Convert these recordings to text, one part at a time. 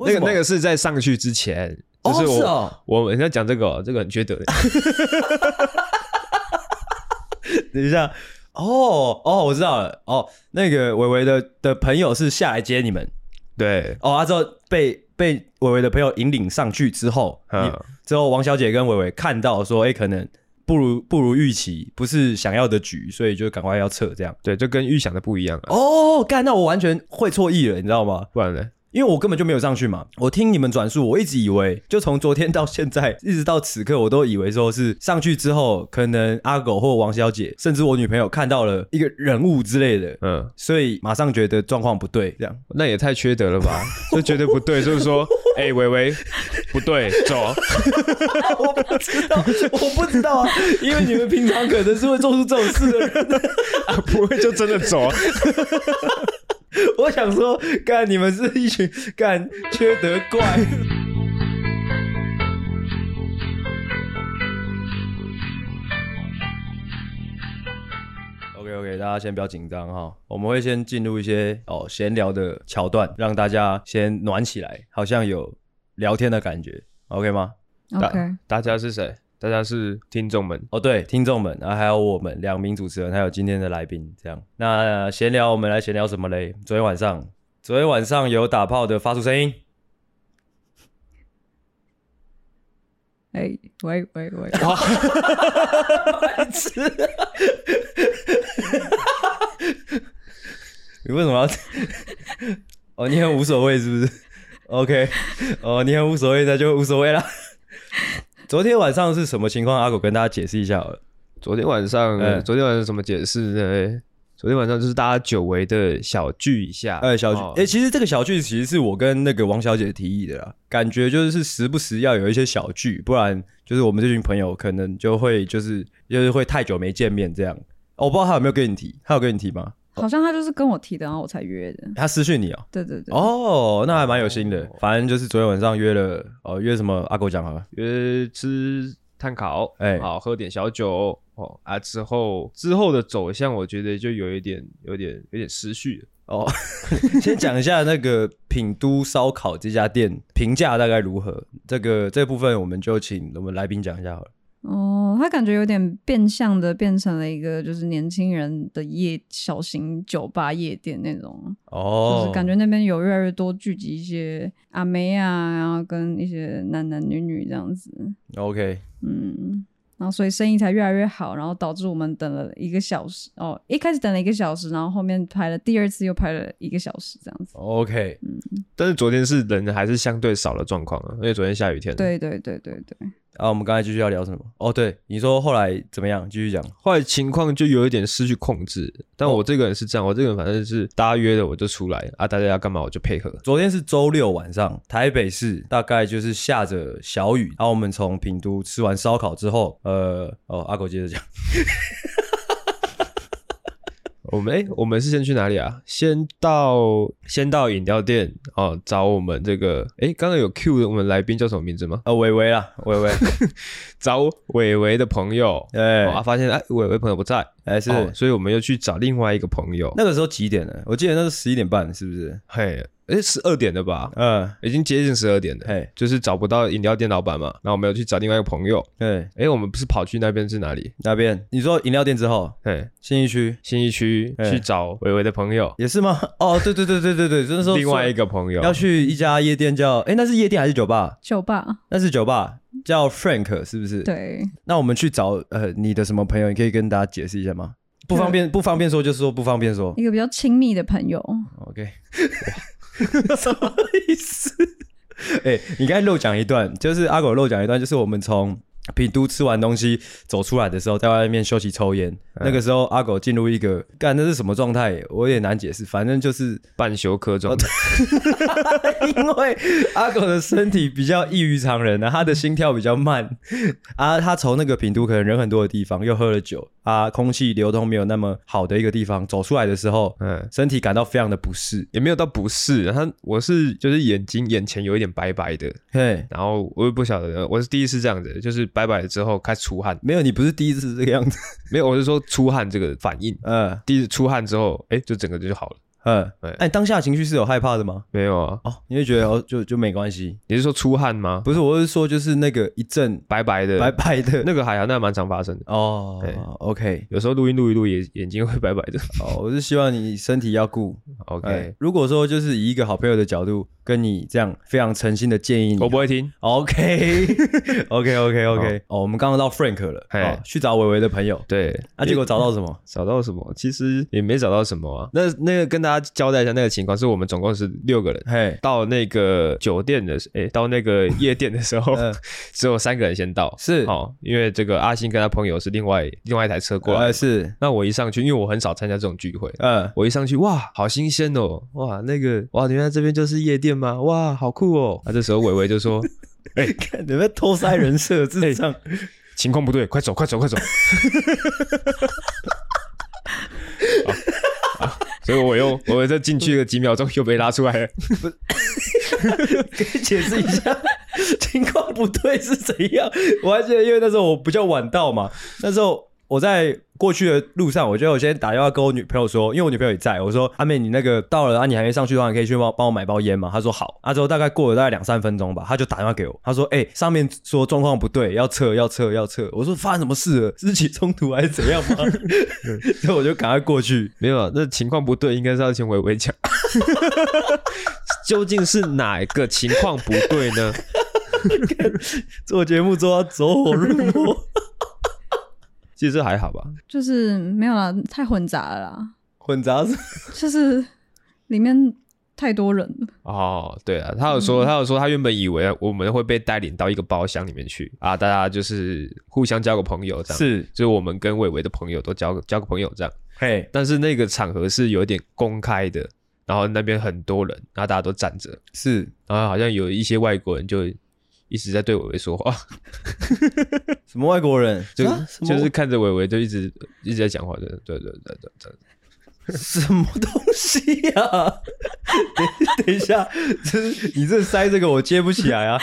那个那个是在上去之前，就是我、哦哦、我人家讲这个、哦，这个很缺德的。等一下，哦哦，我知道了，哦，那个伟伟的的朋友是下来接你们，对，哦，他之后被被伟伟的朋友引领上去之后，嗯，之后王小姐跟伟伟看到说，哎，可能不如不如预期，不是想要的局，所以就赶快要撤，这样，对，就跟预想的不一样啊。哦，干，那我完全会错意了，你知道吗？不然呢？因为我根本就没有上去嘛，我听你们转述，我一直以为，就从昨天到现在，一直到此刻，我都以为说是上去之后，可能阿狗或王小姐，甚至我女朋友看到了一个人物之类的，嗯，所以马上觉得状况不对，这样，那也太缺德了吧？就觉得不对，就是说，哎、欸，伟伟，不对，走，我不知道，我不知道啊，因为你们平常可能是会做出这种事的人，啊，不会就真的走。我想说，干你们是一群干缺德怪。OK OK，大家先不要紧张哈，我们会先进入一些哦闲聊的桥段，让大家先暖起来，好像有聊天的感觉，OK 吗？OK，大，大家是谁？大家是听众们哦，对，听众们，然后还有我们两名主持人，还有今天的来宾，这样。那闲聊，我们来闲聊什么嘞？昨天晚上，昨天晚上有打炮的发出声音。哎、欸，喂喂喂！哇，白痴！你为什么要？哦，你很无所谓是不是？OK，哦，你很无所谓，那就无所谓了。昨天晚上是什么情况？阿狗跟大家解释一下好了。昨天晚上，欸、昨天晚上什么解释呢？昨天晚上就是大家久违的小聚一下。哎、欸，小聚。哎、其实这个小聚其实是我跟那个王小姐提议的啦。感觉就是时不时要有一些小聚，不然就是我们这群朋友可能就会就是就是会太久没见面这样。我不知道他有没有跟你提，他有跟你提吗？好像他就是跟我提的，然后我才约的。他私讯你哦？对对对。哦，那还蛮有心的。哦、反正就是昨天晚上约了，哦，约什么？阿狗讲好了，约吃炭烤，哎、欸，好喝点小酒哦啊。之后之后的走向，我觉得就有一点，有点，有点失序了哦。先讲一下那个品都烧烤这家店评价大概如何？这个这个、部分我们就请我们来宾讲一下好了。哦，他感觉有点变相的变成了一个就是年轻人的夜小型酒吧夜店那种哦，就是感觉那边有越来越多聚集一些阿妹啊，然后跟一些男男女女这样子。OK，嗯，然后所以生意才越来越好，然后导致我们等了一个小时哦，一开始等了一个小时，然后后面排了第二次又排了一个小时这样子。OK，嗯，但是昨天是人还是相对少的状况啊，因为昨天下雨天。对对对对对。啊，我们刚才继续要聊什么？哦，对，你说后来怎么样？继续讲。后来情况就有一点失去控制，但我这个人是这样，哦、我这个人反正是大家约的我就出来啊，大家要干嘛我就配合。昨天是周六晚上，台北市大概就是下着小雨，然后我们从平都吃完烧烤之后，呃，哦，阿狗接着讲。我们哎、欸，我们是先去哪里啊？先到先到饮料店哦，找我们这个哎，刚刚有 Q 的我们来宾叫什么名字吗？呃，伟伟啦，伟伟，找伟伟的朋友，哎、哦，发现哎，伟伟朋友不在，哎是、哦，所以我们又去找另外一个朋友。那个时候几点呢？我记得那是十一点半，是不是？嘿。哎，十二点了吧？嗯，已经接近十二点了。哎，就是找不到饮料店老板嘛，然后我们要去找另外一个朋友。对，哎，我们不是跑去那边是哪里？那边？你说饮料店之后，哎，新一区，新一区去找伟伟的朋友，也是吗？哦，对对对对对对，就是说另外一个朋友要去一家夜店叫，哎，那是夜店还是酒吧？酒吧，那是酒吧，叫 Frank 是不是？对。那我们去找呃你的什么朋友？你可以跟大家解释一下吗？不方便，不方便说，就是说不方便说。一个比较亲密的朋友。OK。什么意思？哎、欸，你刚才漏讲一段，就是阿狗漏讲一段，就是我们从品都吃完东西走出来的时候，在外面休息抽烟。嗯、那个时候，阿狗进入一个干，那是什么状态？我也难解释，反正就是半休克状态。因为阿狗的身体比较异于常人呢、啊，他的心跳比较慢啊。他从那个品都可能人很多的地方，又喝了酒。啊，空气流通没有那么好的一个地方，走出来的时候，嗯，身体感到非常的不适，也没有到不适。他我是就是眼睛眼前有一点白白的，嘿，然后我也不晓得，我是第一次这样子，就是白白了之后开始出汗。没有，你不是第一次这个样子，没有，我是说出汗这个反应，嗯，第一次出汗之后，哎，就整个就好了。嗯，哎、欸，当下情绪是有害怕的吗？没有啊。哦，你会觉得哦，就就没关系。你是说出汗吗？不是，我是说就是那个一阵白白的，白白的那个还好，那蛮常发生的。哦，对，OK，有时候录音录一录，眼眼睛会白白的。哦，我是希望你身体要顾。OK，、欸、如果说就是以一个好朋友的角度跟你这样非常诚心的建议你，我不会听。OK，OK，OK，OK。哦，我们刚刚到 Frank 了，哦，去找伟伟的朋友。对，啊，结果找到什么？找到什么？其实也没找到什么啊。那那个跟大家交代一下那个情况，是我们总共是六个人，嘿，到那个酒店的，哎、欸，到那个夜店的时候，只有三个人先到。是，哦，因为这个阿星跟他朋友是另外另外一台车过来。是，那我一上去，因为我很少参加这种聚会，嗯，我一上去，哇，好新鲜哦，哇，那个，哇，原来这边就是夜店吗？哇，好酷哦。那这时候伟伟就说：“ 哎、欸，看你们偷塞人设，智障、欸，情况不对，快走，快走，快走。”所以我又 我再进去了几秒钟，又被拉出来了。不，可以解释一下情况不对是怎样？我还记得，因为那时候我比较晚到嘛，那时候我在。过去的路上，我觉得我先打电话跟我女朋友说，因为我女朋友也在。我说：“阿妹，你那个到了啊，你还没上去的话，你可以去帮帮我买包烟吗？”她说：“好。”啊，之后大概过了大概两三分钟吧，她就打电话给我，她说：“哎、欸，上面说状况不对，要撤，要撤，要撤。”我说：“发生什么事了？是起冲突还是怎样吗？”所以我就赶快过去。没有，那情况不对，应该是要请伟伟讲，究竟是哪一个情况不对呢？做节目做到走火入魔。其实还好吧，就是没有啦，太混杂了啦。混杂是，就是里面太多人了。哦，对啊，他有说，嗯、他有说，他原本以为我们会被带领到一个包厢里面去啊，大家就是互相交个朋友这样。是，就是我们跟伟伟的朋友都交个交个朋友这样。嘿，但是那个场合是有点公开的，然后那边很多人，然后大家都站着。是，然后好像有一些外国人就。一直在对伟伟说话，什么外国人？就就是看着伟伟就一直一直在讲话的，对对对对对，什么东西呀、啊？等一下，就是你这塞这个我接不起来啊！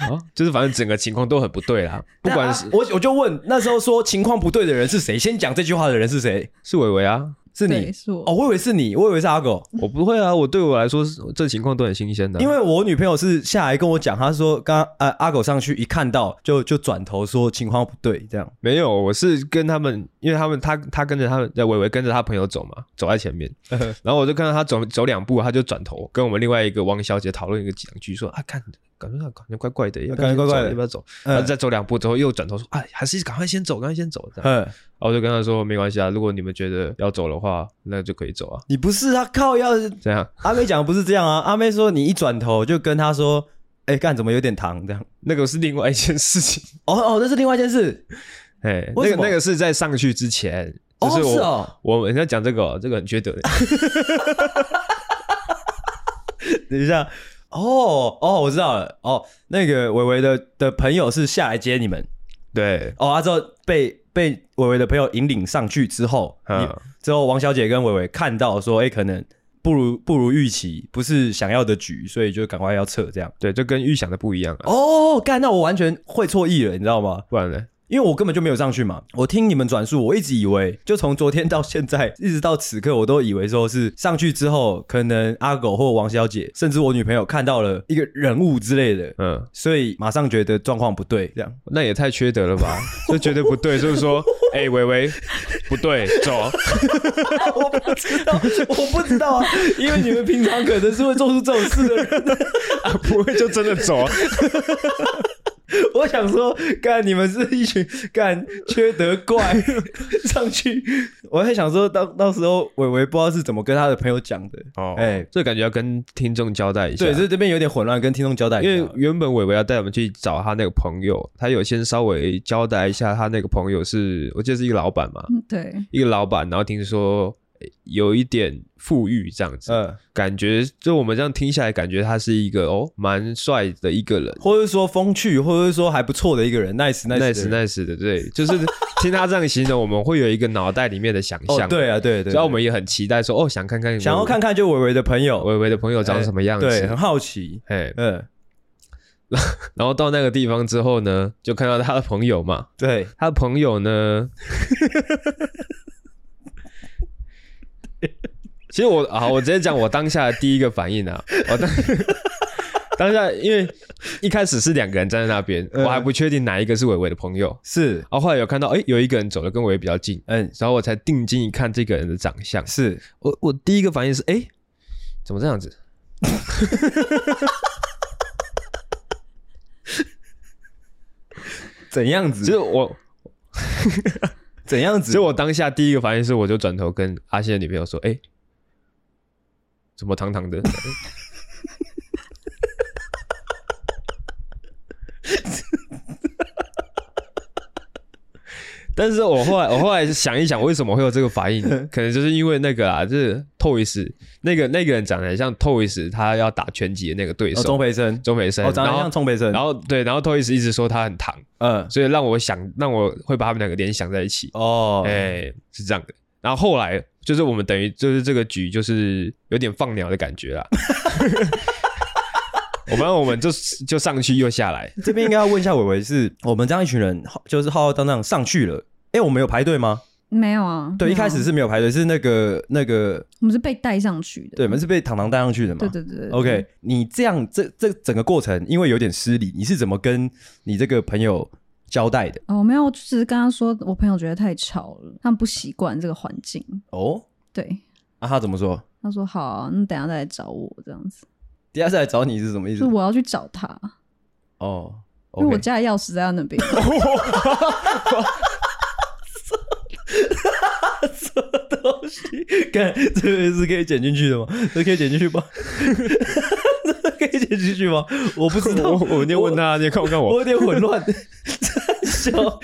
啊，就是反正整个情况都很不对啦。不管是、啊、我我就问那时候说情况不对的人是谁？先讲这句话的人是谁？是伟伟啊。是你是我哦，我以为是你，我以为是阿狗。我不会啊，我对我来说，这情况都很新鲜的、啊。因为我女朋友是下来跟我讲，她说刚呃阿狗上去一看到就就转头说情况不对，这样没有，我是跟他们，因为他们他他跟着他们在伟伟跟着他朋友走嘛，走在前面，然后我就看到他走走两步，他就转头跟我们另外一个王小姐讨论一个几两句，说啊看。感觉感觉怪怪的，要感觉怪怪的，要不要走？然后再走两步之后，又转头说：“哎，还是赶快先走，赶快先走。”这样。然后我就跟他说：“没关系啊，如果你们觉得要走的话，那就可以走啊。”你不是啊？靠，要是这样？阿妹讲的不是这样啊？阿妹说你一转头就跟他说：“哎，干怎么有点糖？”这样，那个是另外一件事情。哦哦，那是另外一件事。哎，那个那个是在上去之前，就是我我人家讲这个，这个很缺德。等一下。哦哦，我知道了。哦，那个伟伟的的朋友是下来接你们，对。哦，啊之后被被伟伟的朋友引领上去之后，嗯，之后王小姐跟伟伟看到说，哎，可能不如不如预期，不是想要的局，所以就赶快要撤，这样。对，就跟预想的不一样了。哦，干，那我完全会错意了，你知道吗？不然呢？因为我根本就没有上去嘛，我听你们转述，我一直以为，就从昨天到现在，一直到此刻，我都以为说是上去之后，可能阿狗或王小姐，甚至我女朋友看到了一个人物之类的，嗯，所以马上觉得状况不对，这样，那也太缺德了吧？就觉得不对，就是说，哎、欸，伟伟，不对，走，我不知道，我不知道啊，因为你们平常可能是会做出这种事的人，啊，不会就真的走。我想说，干你们是一群干缺德怪。上去，我还想说到到时候伟伟不知道是怎么跟他的朋友讲的。哦，哎、欸，这感觉要跟听众交代一下，对，这这边有点混乱，跟听众交代一下，因为原本伟伟要带我们去找他那个朋友，他有先稍微交代一下，他那个朋友是我记得是一个老板嘛，对，一个老板，然后听说。有一点富裕这样子，嗯，感觉就我们这样听下来，感觉他是一个哦蛮帅的一个人，或者说风趣，或者说还不错的一个人，nice nice nice nice 的，对，就是听他这样形容，我们会有一个脑袋里面的想象，哦，对啊，对对，所以我们也很期待说，哦，想看看，想要看看就伟伟的朋友，伟伟的朋友长什么样子，对，很好奇，哎，嗯，然后到那个地方之后呢，就看到他的朋友嘛，对，他的朋友呢。其实我啊，我直接讲我当下的第一个反应啊，我当 当下因为一开始是两个人站在那边，嗯、我还不确定哪一个是伟伟的朋友，是，然后后来有看到，哎、欸，有一个人走的跟伟伟比较近，嗯，然后我才定睛一看这个人的长相，是。我我第一个反应是，哎、欸，怎么这样子？怎样子？就是我怎样子？所以我当下第一个反应是，我就转头跟阿信的女朋友说：“哎、欸，怎么堂堂的？” 但是我后来 我后来想一想，为什么会有这个反应？可能就是因为那个啊，就是 Toys 那个那个人长得很像 Toys，他要打拳击的那个对手，钟培生，钟培生，哦，长得像钟培生。然后对，然后 Toys 一直说他很糖，嗯，所以让我想，让我会把他们两个联想在一起。哦，哎，是这样的。然后后来就是我们等于就是这个局就是有点放鸟的感觉啦。我们我们就就上去又下来，这边应该要问一下伟伟，是我们这样一群人，就是浩浩荡荡上去了。哎、欸，我们有排队吗？没有啊。对，一开始是没有排队，是那个那个，我们是被带上去的。对，我们是被糖糖带上去的嘛。对对对，对。OK，你这样这这整个过程，因为有点失礼，你是怎么跟你这个朋友交代的？哦，没有，我只是跟他说，我朋友觉得太吵了，他们不习惯这个环境。哦，对。啊，他怎么说？他说好、啊，那等下再来找我这样子。等下再来找你是什么意思？是我要去找他。哦，okay、因为我家的钥匙在他那边。什么东西？看这个是可以剪进去的吗？这可以剪进去吗？这可以剪进去吗？我不知道。我我那天问他，你看不看我？我有点混乱。笑。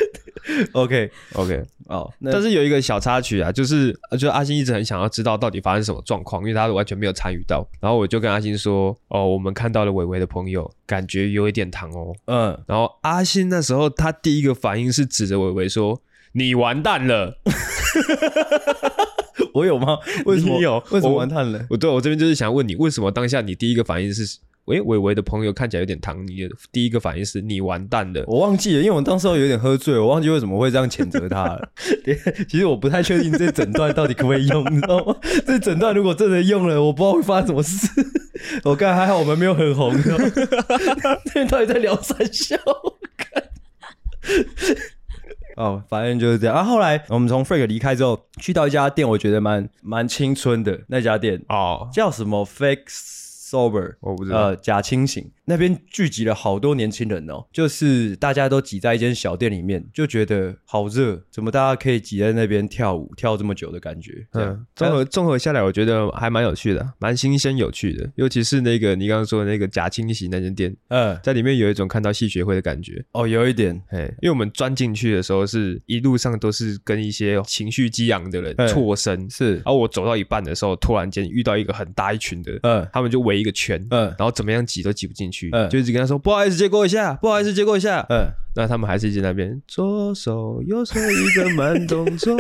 OK OK 哦，但是有一个小插曲啊，就是就是阿星一直很想要知道到底发生什么状况，因为他完全没有参与到。然后我就跟阿星说：“哦，我们看到了伟伟的朋友，感觉有一点糖哦。”嗯，然后阿星那时候他第一个反应是指着伟伟说。你完蛋了！我有吗？为什么有？为什么完蛋了？我对我这边就是想问你，为什么当下你第一个反应是，喂，伟伟的朋友看起来有点糖，你的第一个反应是你完蛋了？我忘记了，因为我当时候有点喝醉，我忘记为什么会这样谴责他了。其实我不太确定这诊断到底可不可以用，你知道吗？这诊断如果真的用了，我不知道会发生什么事。我刚才还好，我们没有很红，你知道吗？这到底在聊三笑？哦，反正就是这样。啊，后来我们从 Freak 离开之后，去到一家店，我觉得蛮蛮青春的那家店哦，叫什么 Fake Sober，我不知道，呃，假清醒。那边聚集了好多年轻人哦，就是大家都挤在一间小店里面，就觉得好热，怎么大家可以挤在那边跳舞跳这么久的感觉？嗯，综合综合下来，我觉得还蛮有趣的，蛮新鲜有趣的。尤其是那个你刚刚说的那个假清醒那间店，嗯，在里面有一种看到戏学会的感觉。哦，有一点，嘿，因为我们钻进去的时候，是一路上都是跟一些情绪激昂的人错身，是，然后我走到一半的时候，突然间遇到一个很大一群的，嗯，他们就围一个圈，嗯，然后怎么样挤都挤不进去，嗯，就一直跟他说。不好意思，借过一下。不好意思，借过一下。嗯，那他们还是一直在那边左手右手一个慢动作。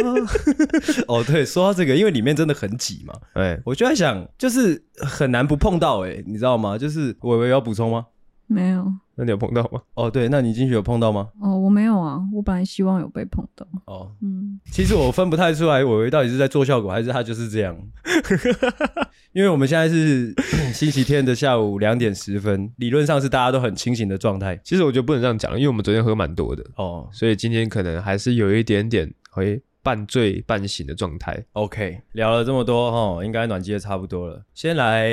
哦，对，说到这个，因为里面真的很挤嘛。哎，我就在想，就是很难不碰到哎，你知道吗？就是伟伟要补充吗？没有。那你有碰到吗？哦，对，那你进去有碰到吗？哦，我没有啊，我本来希望有被碰到。哦，嗯，其实我分不太出来，伟伟到底是在做效果，还是他就是这样。因为我们现在是 星期天的下午两点十分，理论上是大家都很清醒的状态。其实我觉得不能这样讲，因为我们昨天喝蛮多的哦，所以今天可能还是有一点点会。半醉半醒的状态。OK，聊了这么多哈，应该暖机的差不多了。先来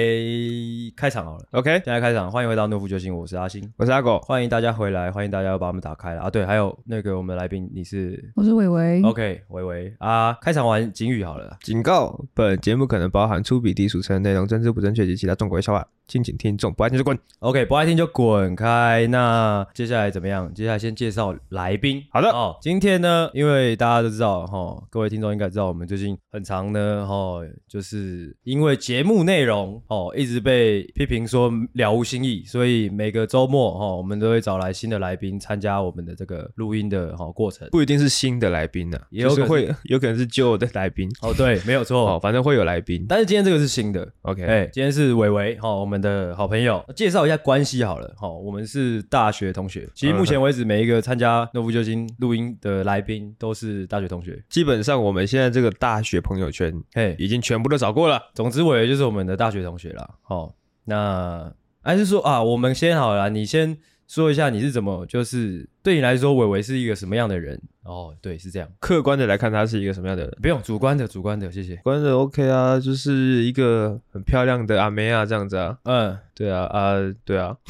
开场好了。OK，先来开场，欢迎回到诺夫救星，我是阿星，我是阿狗，欢迎大家回来，欢迎大家要把我们打开了啊。对，还有那个我们的来宾，你是？我是伟伟。OK，伟伟啊，开场完警语好了，警告：本节目可能包含粗鄙、低俗、成人内容、政治不正确及其他中国笑话，敬请听众不爱听就滚。OK，不爱听就滚开。那接下来怎么样？接下来先介绍来宾。好的哦，今天呢，因为大家都知道哦，各位听众应该知道，我们最近很长呢，哦，就是因为节目内容哦，一直被批评说了无新意，所以每个周末哦，我们都会找来新的来宾参加我们的这个录音的哈过程。不一定是新的来宾呢、啊，也有可能会有可能是旧的来宾。哦，对，没有错，哦，反正会有来宾。但是今天这个是新的，OK，哎、欸，今天是伟伟，哈，我们们的好朋友。介绍一下关系好了，好，我们是大学同学。其实目前为止，每一个参加诺夫救星录音的来宾都是大学同学。基本上我们现在这个大学朋友圈，嘿，已经全部都找过了。总之，我也就是我们的大学同学了。好，那还是说啊，我们先好了，你先。说一下你是怎么，就是对你来说，伟伟是一个什么样的人？哦，对，是这样。客观的来看，他是一个什么样的人？不用，主观的，主观的，谢谢。主观的 OK 啊，就是一个很漂亮的阿妹啊，这样子啊。嗯，对啊，啊，对啊。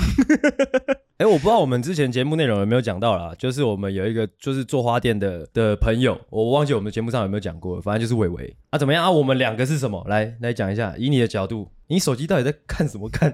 哎，我不知道我们之前节目内容有没有讲到啦，就是我们有一个就是做花店的的朋友，我忘记我们节目上有没有讲过，反正就是伟伟啊，怎么样啊？我们两个是什么？来来讲一下，以你的角度，你手机到底在看什么看？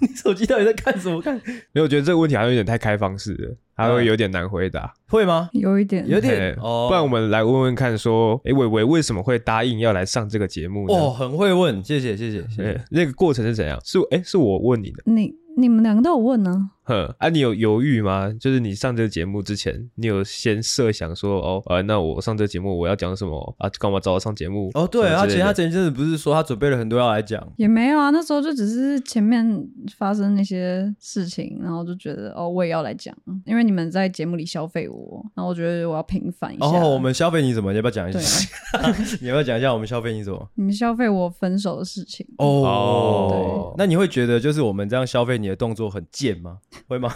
你手机到底在看什么 看？没有，我觉得这个问题好像有点太开放式了，还会有点难回答，会吗？有一点，有点哦。不然我们来问问看，说，哎，伟伟为什么会答应要来上这个节目呢？哦，很会问，谢谢，谢谢，谢谢。那个过程是怎样？是，哎，是我问你的。你。你们两个都有问呢？哼，啊，你有犹豫吗？就是你上这个节目之前，你有先设想说，哦，呃，那我上这个节目我要讲什么啊？干嘛找我上节目？哦，对，而且他前一阵子不是说他准备了很多要来讲，也没有啊，那时候就只是前面发生那些事情，然后就觉得哦，我也要来讲，因为你们在节目里消费我，然后我觉得我要平反一下。哦，我们消费你什么？你要不要讲一下？你要不要讲一下我们消费你什么？你们消费我分手的事情。哦，对，那你会觉得就是我们这样消费你的动作很贱吗？会吗？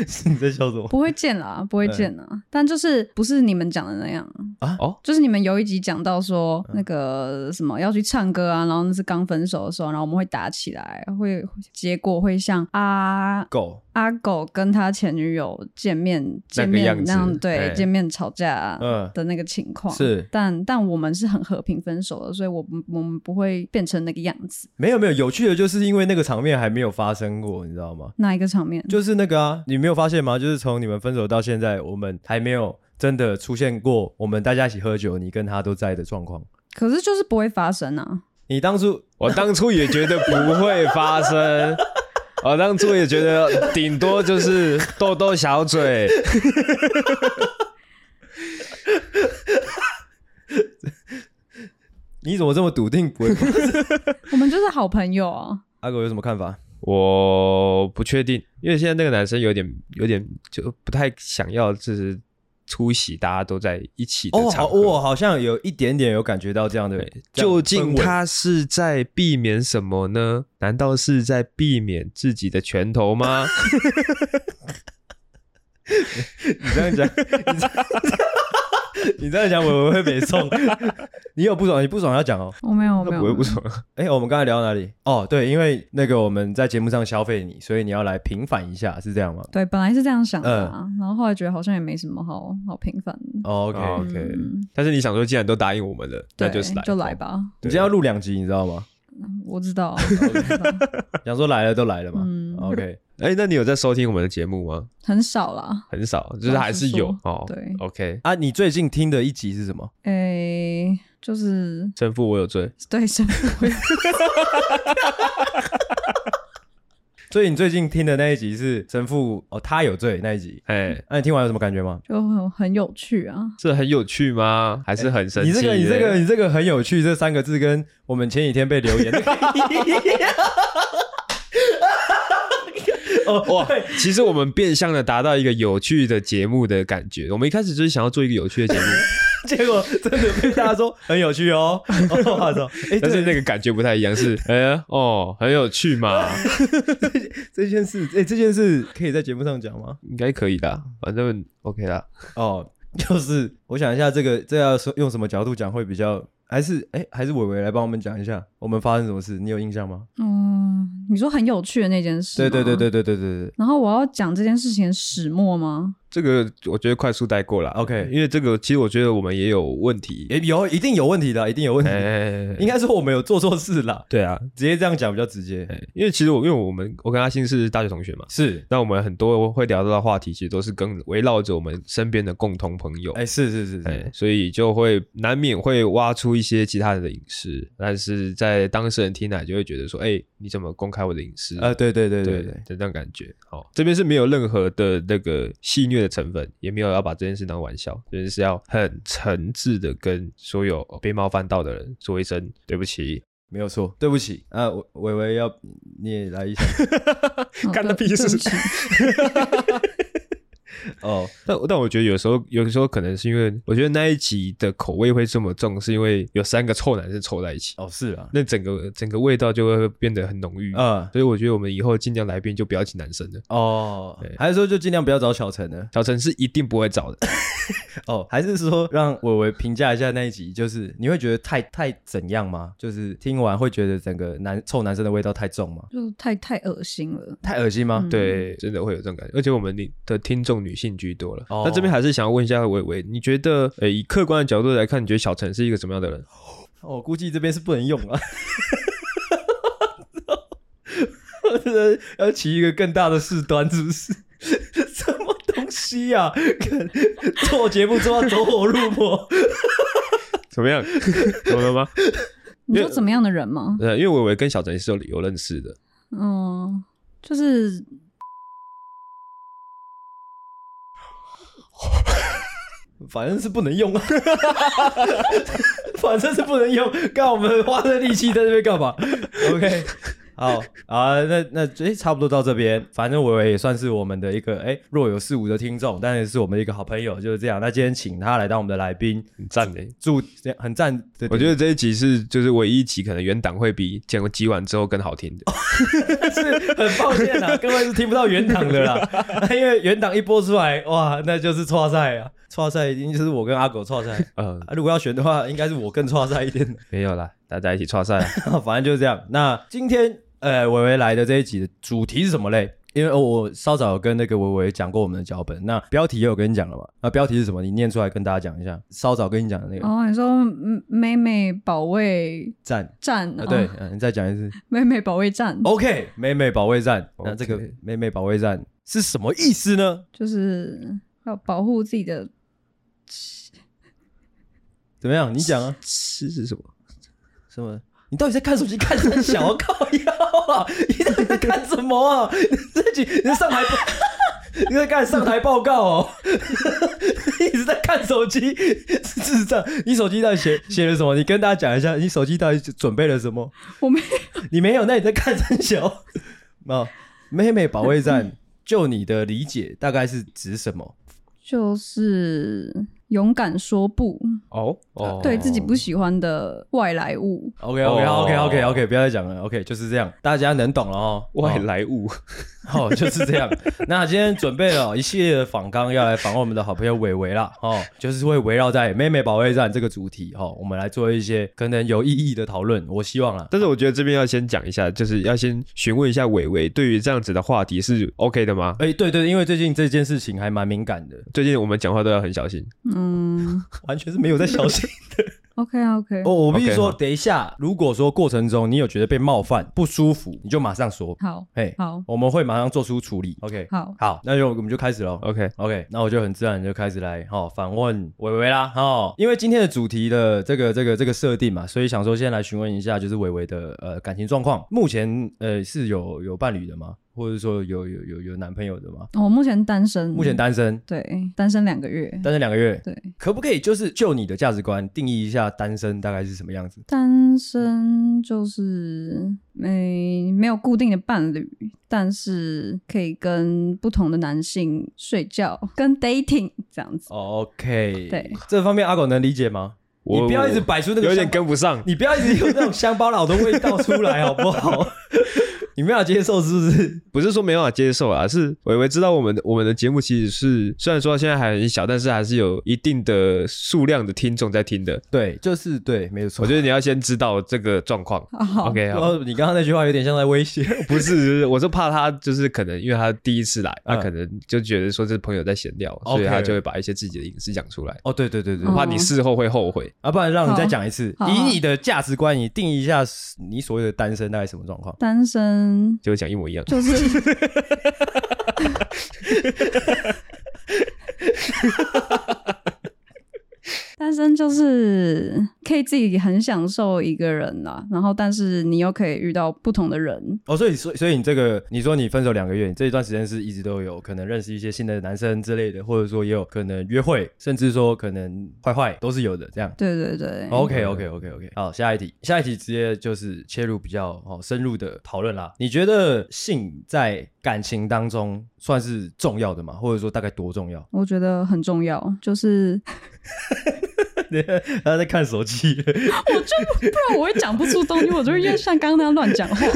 是你在笑什么？不会见啦，不会见啦。嗯、但就是不是你们讲的那样啊？哦，就是你们有一集讲到说那个什么要去唱歌啊，然后那是刚分手的时候，然后我们会打起来，会结果会像阿狗阿狗跟他前女友见面见面那样，对，欸、见面吵架的那个情况是，但但我们是很和平分手的，所以我们我们不会变成那个样子。没有没有，有趣的就是因为那个场面还没有发生过，你知道吗？哪一个场面？就是那个啊，你没有发现吗？就是从你们分手到现在，我们还没有真的出现过我们大家一起喝酒，你跟他都在的状况。可是就是不会发生啊！你当初，我当初也觉得不会发生，我当初也觉得顶多就是斗斗小嘴。你怎么这么笃定不会发生？我们就是好朋友啊！阿狗有什么看法？我不确定，因为现在那个男生有点有点就不太想要，就是出席大家都在一起的场合。哦，我好像有一点点有感觉到这样的。对，究竟他是在避免什么呢？难道是在避免自己的拳头吗？你这样讲，你这样。你这样讲，我我会北宋。你有不爽，你不爽要讲哦。我没有，我没有，不会不爽。哎、欸，我们刚才聊到哪里？哦，对，因为那个我们在节目上消费你，所以你要来平反一下，是这样吗？对，本来是这样想的，啊，嗯、然后后来觉得好像也没什么好好平反的。哦、OK OK，嗯、但是你想说，既然都答应我们了，那就是来，就来吧。你今天要录两集，你知道吗？我知道，想说来了都来了嘛。嗯，OK。哎，那你有在收听我们的节目吗？很少啦，很少，就是还是有哦。对，OK。啊，你最近听的一集是什么？哎，就是神父我有罪。对，神父我有罪。所以你最近听的那一集是神父哦，他有罪那一集。哎，那你听完有什么感觉吗？就很很有趣啊。是很有趣吗？还是很神奇？你这个，你这个，你这个很有趣这三个字，跟我们前几天被留言的。哦哇，其实我们变相的达到一个有趣的节目的感觉。我们一开始就是想要做一个有趣的节目。结果真的被大家说很有趣哦，哦欸、但是那个感觉不太一样，是哎呀哦，很有趣嘛。这件事，哎、欸，这件事可以在节目上讲吗？应该可以的，反正 OK 啦。哦，就是我想一下，这个这要说用什么角度讲会比较，还是哎、欸，还是伟伟来帮我们讲一下，我们发生什么事？你有印象吗？嗯，你说很有趣的那件事。对对对对对对对对。然后我要讲这件事情的始末吗？这个我觉得快速带过了，OK，因为这个其实我觉得我们也有问题，也有一定有问题的，一定有问题。欸、应该说我们有做错事了，对啊，直接这样讲比较直接。欸、因为其实我因为我们我跟阿星是大学同学嘛，是，那我们很多会聊到的话题，其实都是跟围绕着我们身边的共同朋友。哎、欸，是是是是、欸，所以就会难免会挖出一些其他人的隐私，但是在当事人听来就会觉得说，哎、欸，你怎么公开我的隐私？啊，对对对对对，就这样感觉。好，这边是没有任何的那个戏谑的成分，也没有要把这件事当玩笑，就是要很诚挚的跟所有被冒犯到的人说一声对不起。没有错，对不起啊，伟伟要你也来一下，干的屁事。哦，但但我觉得有时候，有的时候可能是因为我觉得那一集的口味会这么重，是因为有三个臭男生凑在一起。哦，是啊，那整个整个味道就会变得很浓郁嗯。所以我觉得我们以后尽量来宾就不要请男生了。哦，对还是说就尽量不要找小陈呢？小陈是一定不会找的。哦，还是说让伟伟评价一下那一集，就是你会觉得太太怎样吗？就是听完会觉得整个男臭男生的味道太重吗？就太太恶心了。太恶心吗？嗯、对，真的会有这种感觉。而且我们的听众女性居多了。那、哦、这边还是想要问一下伟伟，你觉得，呃，以客观的角度来看，你觉得小陈是一个什么样的人？我、哦、估计这边是不能用了。要起一个更大的事端，是不是？什么东西呀、啊？做节目做到走火入魔，怎么样？懂了吗？你说怎么样的人吗？呃，因为伟伟跟小陈是有理由认识的。嗯，就是。反正是不能用，反正是不能用，干我们花这力气在这边干嘛？OK。好 啊，那那诶，差不多到这边。反正伟伟也算是我们的一个诶若有似无的听众，但是是我们的一个好朋友，就是这样。那今天请他来当我们的来宾，很赞的，祝很赞。我觉得这一集是就是唯一一集可能原档会比剪辑完之后更好听的。是很抱歉啊，各位是听不到原档的啦，因为原档一播出来，哇，那就是错赛啊，错赛一定就是我跟阿狗错赛。嗯、呃，如果要选的话，应该是我更错赛一点。没有啦，大家一起错赛。反正就是这样。那今天。呃，伟伟来的这一集的主题是什么嘞？因为我稍早有跟那个伟伟讲过我们的脚本，那标题也有跟你讲了嘛？那标题是什么？你念出来跟大家讲一下。稍早跟你讲的那个。哦，你说妹妹保卫战战啊？对，嗯，你再讲一次。妹妹保卫战。OK，妹妹保卫战。那这个妹妹保卫战是什么意思呢？就是要保护自己的。怎么样？你讲啊？吃是什么？什么？你到底在看手机看什么小，靠腰啊！你到底在看什么啊？你自己你在上台，你在干上台报告哦？一直在看手机，智障！你手机到底写写了什么？你跟大家讲一下，你手机到底准备了什么？我没有，你没有？那你在看很小？啊，妹妹保卫战，就你的理解，大概是指什么？就是。勇敢说不哦哦，对自己不喜欢的外来物。OK OK OK OK OK，不要再讲了。OK，就是这样，大家能懂了哦。外来物，哦，就是这样。那今天准备了 一系列的访纲，要来访问我们的好朋友伟伟啦。哦，就是会围绕在妹妹保卫战这个主题，哦，我们来做一些可能有意义的讨论。我希望啦，但是我觉得这边要先讲一下，就是要先询问一下伟伟，对于这样子的话题是 OK 的吗？哎，欸、对，对对，因为最近这件事情还蛮敏感的，最近我们讲话都要很小心。嗯，完全是没有在小心的。OK OK，哦，我必须说，等一下，如果说过程中你有觉得被冒犯、不舒服，你就马上说。好，嘿，好，我们会马上做出处理。OK，好，好，那就我们就开始喽。OK OK，那我就很自然就开始来哈访问伟伟啦哈，因为今天的主题的这个这个这个设定嘛，所以想说先来询问一下，就是伟伟的呃感情状况，目前呃是有有伴侣的吗？或者说有有有有男朋友的吗？我、哦、目前单身，目前单身，对，单身两个月，单身两个月，对，可不可以就是就你的价值观定义一下单身大概是什么样子？单身就是没没有固定的伴侣，但是可以跟不同的男性睡觉，跟 dating 这样子。OK，对，这方面阿狗能理解吗？你不要一直摆出那个有点跟不上，你不要一直有那种乡巴佬的味道出来好不好？你没法接受是不是？不是说没办法接受啊，是伟伟知道我们的我们的节目其实是虽然说现在还很小，但是还是有一定的数量的听众在听的。对，就是对，没有错。我觉得你要先知道这个状况。Oh, OK，好。你刚刚那句话有点像在威胁，不是？我是怕他就是可能因为他第一次来，他可能就觉得说这朋友在闲聊，所以他就会把一些自己的隐私讲出来。哦，对对对对，我怕你事后会后悔啊，不然让你再讲一次，以你的价值观，你定义一下你所谓的单身大概什么状况？单身就讲一模。就是，单身就是可以以自己很享受一个人啦，然后但是你又可以遇到不同的人。哦，所以所以所以你这个，你说你分手两个月，你这一段时间是一直都有可能认识一些新的男生之类的，或者说也有可能约会，甚至说可能坏坏都是有的，这样。对对对。OK OK OK OK。好，下一题，下一题直接就是切入比较哦深入的讨论啦。你觉得性在感情当中算是重要的吗？或者说大概多重要？我觉得很重要，就是 他在看手机，我就不然我会讲不出东西，我就会像刚刚那样乱讲话。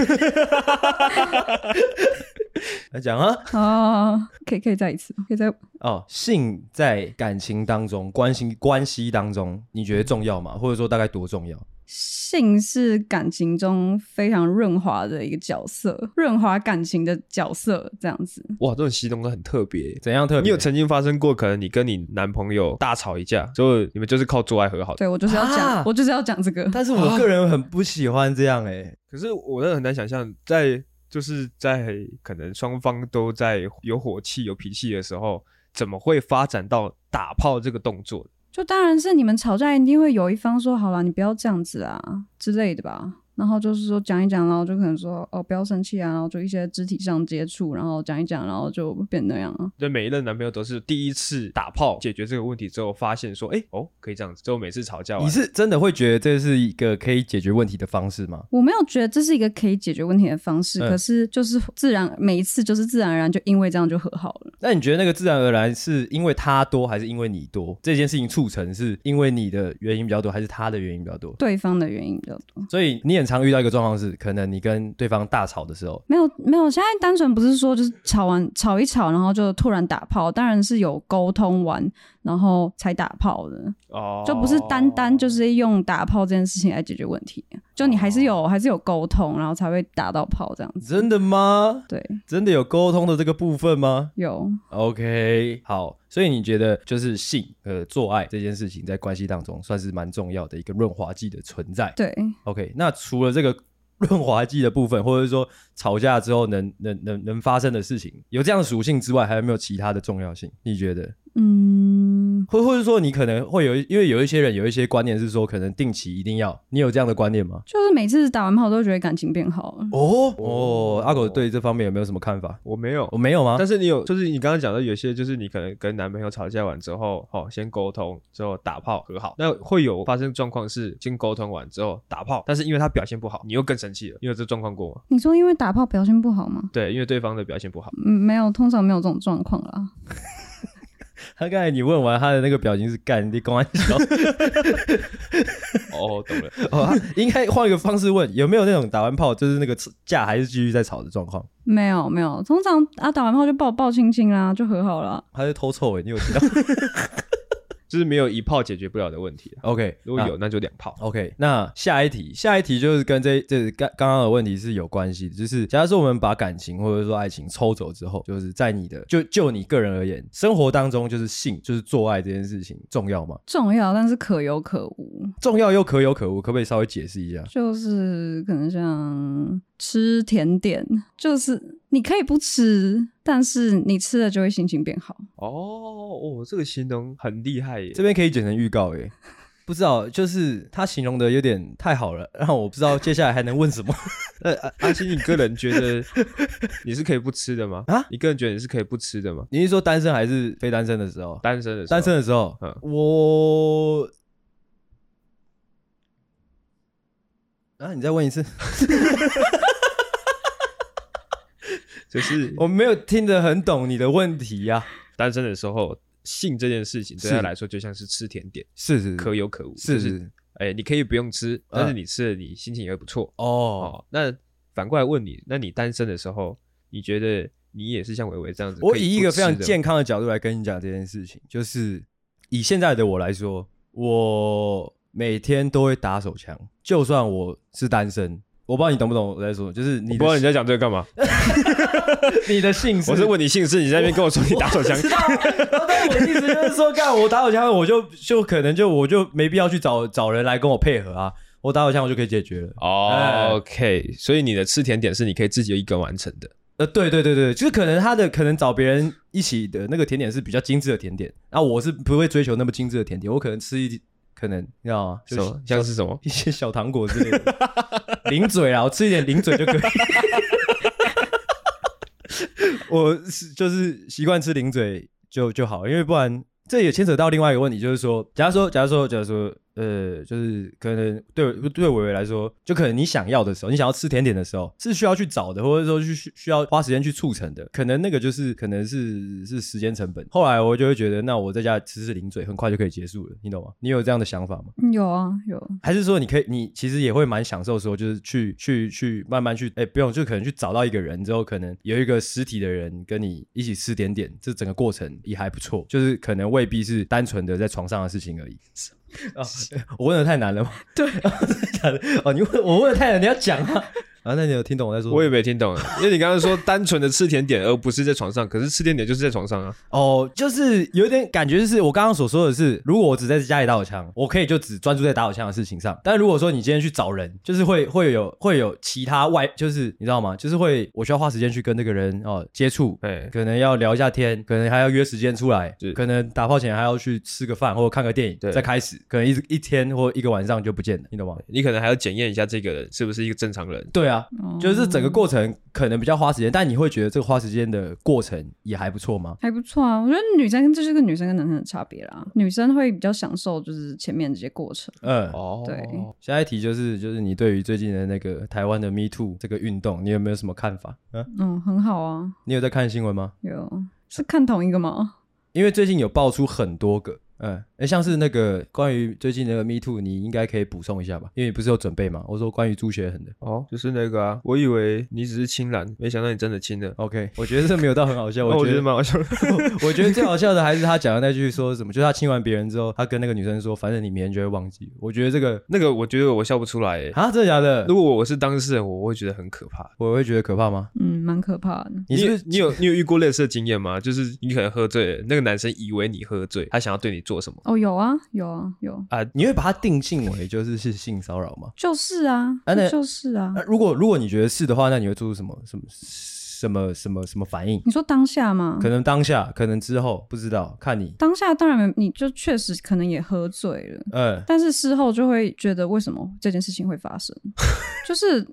来讲啊啊，可以可以再一次，可以再哦。性在感情当中，关系关系当中，你觉得重要吗？或者说大概多重要？性是感情中非常润滑的一个角色，润滑感情的角色，这样子。哇，这种形容都很特别，怎样特别？你有曾经发生过，可能你跟你男朋友大吵一架，之后你们就是靠做爱和好的？对，我就是要讲，啊、我就是要讲这个。但是我个人很不喜欢这样哎、欸，可是我真的很难想象，在就是在可能双方都在有火气、有脾气的时候，怎么会发展到打炮这个动作？就当然是你们吵架一定会有一方说好了，你不要这样子啊之类的吧。然后就是说讲一讲，然后就可能说哦，不要生气啊，然后就一些肢体上接触，然后讲一讲，然后就变那样啊。对，每一任男朋友都是第一次打炮解决这个问题之后，发现说，哎哦，可以这样子。之后每次吵架，你是真的会觉得这是一个可以解决问题的方式吗？我没有觉得这是一个可以解决问题的方式，嗯、可是就是自然每一次就是自然而然就因为这样就和好了。那你觉得那个自然而然是因为他多还是因为你多？这件事情促成是因为你的原因比较多，还是他的原因比较多？对方的原因比较多。所以你常遇到一个状况是。可能你跟对方大吵的时候，没有没有，现在单纯不是说就是吵完吵一吵，然后就突然打炮，当然是有沟通完，然后才打炮的哦，就不是单单就是用打炮这件事情来解决问题，就你还是有、哦、还是有沟通，然后才会打到炮这样子。真的吗？对，真的有沟通的这个部分吗？有。OK，好，所以你觉得就是性呃做爱这件事情在关系当中算是蛮重要的一个润滑剂的存在。对，OK，那除了这个。润滑剂的部分，或者说吵架之后能能能能发生的事情，有这样的属性之外，还有没有其他的重要性？你觉得？嗯，或或者说你可能会有，因为有一些人有一些观念是说，可能定期一定要，你有这样的观念吗？就是每次打完炮都觉得感情变好了。哦哦，阿狗对这方面有没有什么看法？我没有，我没有吗？但是你有，就是你刚刚讲的有些，就是你可能跟男朋友吵架完之后，哦，先沟通之后打炮和好，那会有发生状况是先沟通完之后打炮，但是因为他表现不好，你又更生气了，你有这状况过吗？你说因为打炮表现不好吗？对，因为对方的表现不好。嗯，没有，通常没有这种状况啦。他刚才你问完他的那个表情是干你公安笑，哦，懂了，哦，应该换一个方式问，有没有那种打完炮就是那个架还是继续在吵的状况？没有，没有，通常啊打完炮就抱抱亲亲啦，就和好了。他在偷臭哎，你有知道？就是没有一炮解决不了的问题。OK，如果有那，那就两炮。OK，那下一题，下一题就是跟这这刚刚刚的问题是有关系的。就是假如说我们把感情或者说爱情抽走之后，就是在你的就就你个人而言，生活当中就是性就是做爱这件事情重要吗？重要，但是可有可无。重要又可有可无，可不可以稍微解释一下？就是可能像吃甜点，就是。你可以不吃，但是你吃了就会心情变好。哦哦，这个形容很厉害耶！这边可以剪成预告耶。不知道，就是他形容的有点太好了，让我不知道接下来还能问什么。呃，阿星，你个人觉得你是可以不吃的吗？啊，你个人觉得你是可以不吃的吗？你是说单身还是非单身的时候？单身的时候，单身的时候，嗯，我啊，你再问一次。就是我没有听得很懂你的问题呀、啊。单身的时候，性这件事情对他来说就像是吃甜点，是是，可有可无。是是，是，哎、欸，你可以不用吃，但是你吃了，你心情也会不错哦，哦。那反过来问你，那你单身的时候，你觉得你也是像伟伟这样子？我以一个非常健康的角度来跟你讲这件事情，就是以现在的我来说，我每天都会打手枪，就算我是单身。我不知道你懂不懂我在说，就是你不知道你在讲这个干嘛？你的姓氏，我是问你姓氏，你在那边跟我说你打手枪。但我的意思就是说，干我打手枪，我就就可能就我就没必要去找找人来跟我配合啊，我打手枪我就可以解决了。哦、oh,，OK，所以你的吃甜点是你可以自己一个人完成的。呃，对对对对，就是可能他的可能找别人一起的那个甜点是比较精致的甜点，那我是不会追求那么精致的甜点，我可能吃一。可能你知道吗？就像是什么一些小糖果之类的，零嘴啊，我吃一点零嘴就可以。我是就是习惯吃零嘴就就好，因为不然这也牵扯到另外一个问题，就是说，假如说，假如说，假如说。呃，就是可能对对伟伟来说，就可能你想要的时候，你想要吃甜点的时候，是需要去找的，或者说去需需要花时间去促成的，可能那个就是可能是是时间成本。后来我就会觉得，那我在家吃吃零嘴，很快就可以结束了，你懂吗？你有这样的想法吗？有啊，有。还是说你可以，你其实也会蛮享受说，就是去去去慢慢去，哎、欸，不用，就可能去找到一个人之后，可能有一个实体的人跟你一起吃点点，这整个过程也还不错，就是可能未必是单纯的在床上的事情而已。哦，我问的太难了吗？对，哦，你问我问的太难，你要讲啊。啊，那你有听懂我在说？我也没听懂，因为你刚刚说单纯的吃甜点，而不是在床上。可是吃甜点就是在床上啊。哦，就是有点感觉，就是我刚刚所说的是，如果我只在家里打火枪，我可以就只专注在打火枪的事情上。但如果说你今天去找人，就是会会有会有其他外，就是你知道吗？就是会我需要花时间去跟那个人哦接触，对，可能要聊一下天，可能还要约时间出来，可能打炮前还要去吃个饭或者看个电影，对，再开始，可能一一天或一个晚上就不见了，你懂吗？你可能还要检验一下这个人是不是一个正常人。对啊，就是。整个过程可能比较花时间，但你会觉得这个花时间的过程也还不错吗？还不错啊，我觉得女生这就是个女生跟男生的差别啦。女生会比较享受就是前面这些过程。嗯，哦，对。下一题就是就是你对于最近的那个台湾的 Me Too 这个运动，你有没有什么看法？嗯嗯，很好啊。你有在看新闻吗？有，是看同一个吗？因为最近有爆出很多个。嗯，哎，像是那个关于最近那个 Me Too，你应该可以补充一下吧？因为你不是有准备吗？我说关于朱学恒的哦，就是那个啊，我以为你只是亲蓝，没想到你真的亲了。OK，我觉得这没有到很好笑，我觉得蛮好笑的。我觉得最好笑的还是他讲的那句说什么，就是他亲完别人之后，他跟那个女生说，反正你明天就会忘记。我觉得这个那个，我觉得我笑不出来。哎，啊，真的假的？如果我是当事人，我会觉得很可怕。我会觉得可怕吗？嗯，蛮可怕的。你是你有你有遇过类似的经验吗？就是你可能喝醉了，那个男生以为你喝醉，他想要对你做什么？哦，有啊。有啊有啊，你会把它定性为就是是性骚扰吗？就是啊，啊那就是啊。如果如果你觉得是的话，那你会做出什么什么什么什么什么反应？你说当下吗？可能当下，可能之后不知道，看你当下当然你就确实可能也喝醉了，嗯，但是事后就会觉得为什么这件事情会发生，就是。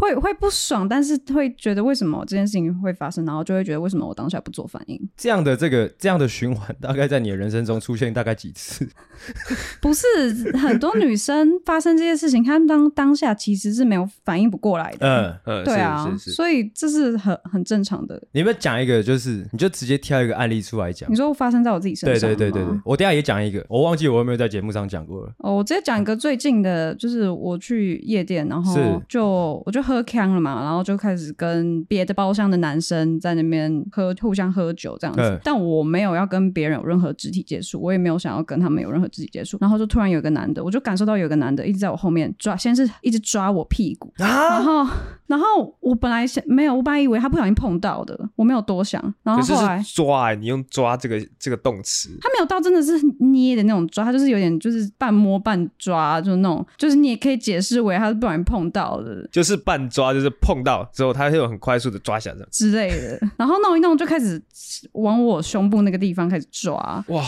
会会不爽，但是会觉得为什么这件事情会发生，然后就会觉得为什么我当下不做反应。这样的这个这样的循环，大概在你的人生中出现大概几次？不是很多女生发生这些事情，她们当当下其实是没有反应不过来的。嗯嗯，对啊，所以这是很很正常的。你们讲一个，就是你就直接挑一个案例出来讲。你说发生在我自己身上？对对对对对，我等下也讲一个，我忘记我有没有在节目上讲过了。哦，我直接讲一个最近的，就是我去夜店，然后就我就喝呛了嘛。然后就开始跟别的包厢的男生在那边喝，互相喝酒这样子。但我没有要跟别人有任何肢体接触，我也没有想要跟他们有任何肢体接触。然后就突然有一个男的，我就感受到有一个男的一直在我后面抓，先是一直抓我屁股，啊、然后然后我本来想没有，我本来以为他不小心碰到的，我没有多想。然后后来是抓、欸，你用抓这个这个动词，他没有到真的是捏的那种抓，他就是有点就是半摸半抓，就是那种，就是你也可以解释为他是不小心碰到的，就是半抓，就是碰。到之后，他会有很快速的抓下这样之类的，然后弄一弄就开始往我胸部那个地方开始抓。哇！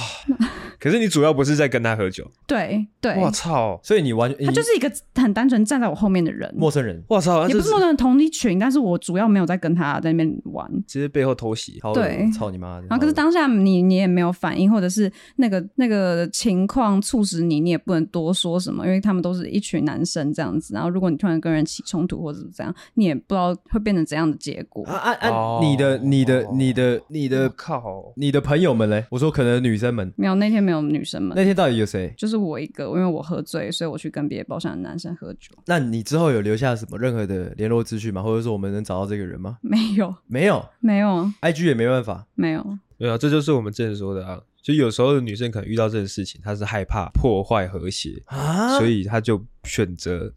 可是你主要不是在跟他喝酒？对对。我操！所以你完全他就是一个很单纯站在我后面的人，陌生人。我操！也不是陌生人，同一群，但是我主要没有在跟他在那边玩，其实背后偷袭。对，操你妈！然后可是当下你你也没有反应，或者是那个那个情况促使你，你也不能多说什么，因为他们都是一群男生这样子。然后如果你突然跟人起冲突或者是这样，你也。不知道会变成怎样的结果啊啊啊！你的、你的、你的、你的靠！你的朋友们嘞？我说可能女生们没有，那天没有女生们。那天到底有谁？就是我一个，因为我喝醉，所以我去跟别的包厢的男生喝酒。那你之后有留下什么任何的联络资讯吗？或者说我们能找到这个人吗？没有，没有，没有。IG 也没办法，没有。对啊，这就是我们之前说的啊。就有时候女生可能遇到这种事情，她是害怕破坏和谐啊，所以她就选择。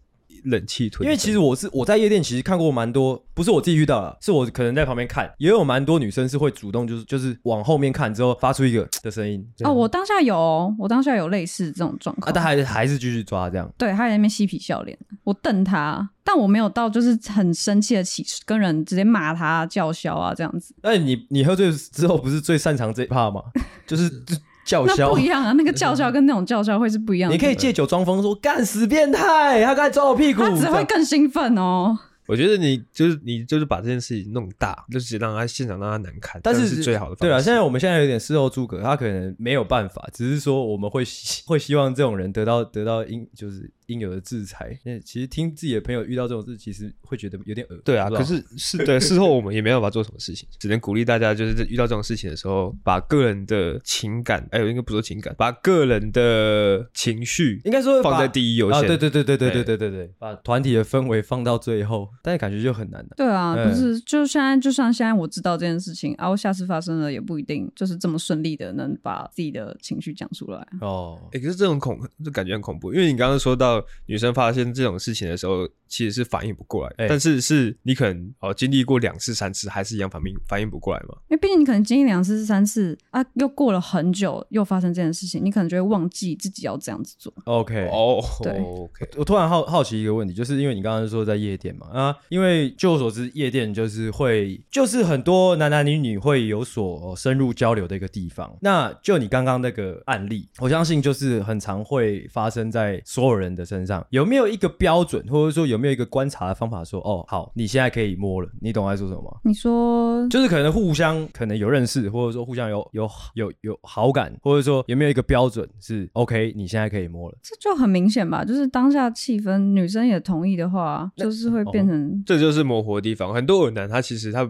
冷气吞，因为其实我是我在夜店，其实看过蛮多，不是我自己遇到的，是我可能在旁边看，也有蛮多女生是会主动，就是就是往后面看之后发出一个 的声音。哦，我当下有，我当下有类似这种状况，啊，但还还是继续抓这样。对，他在那边嬉皮笑脸，我瞪他，但我没有到就是很生气的起跟人直接骂他叫嚣啊这样子。那你你喝醉之后不是最擅长这一趴吗？就是。叫嚣不一样啊，那个叫嚣跟那种叫嚣会是不一样的。你可以借酒装疯说干死变态，他刚才抓我屁股，他只会更兴奋哦。我觉得你就是你就是把这件事情弄大，就是让他现场让他难看，但是，是最好的方式。对啊，现在我们现在有点事后诸葛，他可能没有办法，只是说我们会会希望这种人得到得到应就是。应有的制裁。那其实听自己的朋友遇到这种事，其实会觉得有点恶。对啊，可 是是对事后我们也没办法做什么事情，只能鼓励大家，就是遇到这种事情的时候，把个人的情感，哎，我应该不说情感，把个人的情绪，应该说放在第一优先。对对对对对对对对对，把团体的氛围放到最后，但是感觉就很难的。对啊，不是，就现在，就像现在我知道这件事情，然后下次发生了也不一定就是这么顺利的能把自己的情绪讲出来。哦，哎，可是这种恐就感觉很恐怖，因为你刚刚说到女生发。生这种事情的时候，其实是反应不过来，欸、但是是你可能哦经历过两次三次，还是一样反应反应不过来嘛？因为毕竟你可能经历两次三次啊，又过了很久，又发生这件事情，你可能就会忘记自己要这样子做。OK，哦，对，OK。我突然好好奇一个问题，就是因为你刚刚说在夜店嘛啊，因为据我所知，夜店就是会就是很多男男女女会有所深入交流的一个地方。那就你刚刚那个案例，我相信就是很常会发生在所有人的身上，有没有？一个标准，或者说有没有一个观察的方法说，说哦，好，你现在可以摸了，你懂我在说什么吗？你说就是可能互相可能有认识，或者说互相有有有有好感，或者说有没有一个标准是 OK，你现在可以摸了，这就很明显吧？就是当下气氛，女生也同意的话，就是会变成，哦、这就是模糊的地方。很多恶男他其实他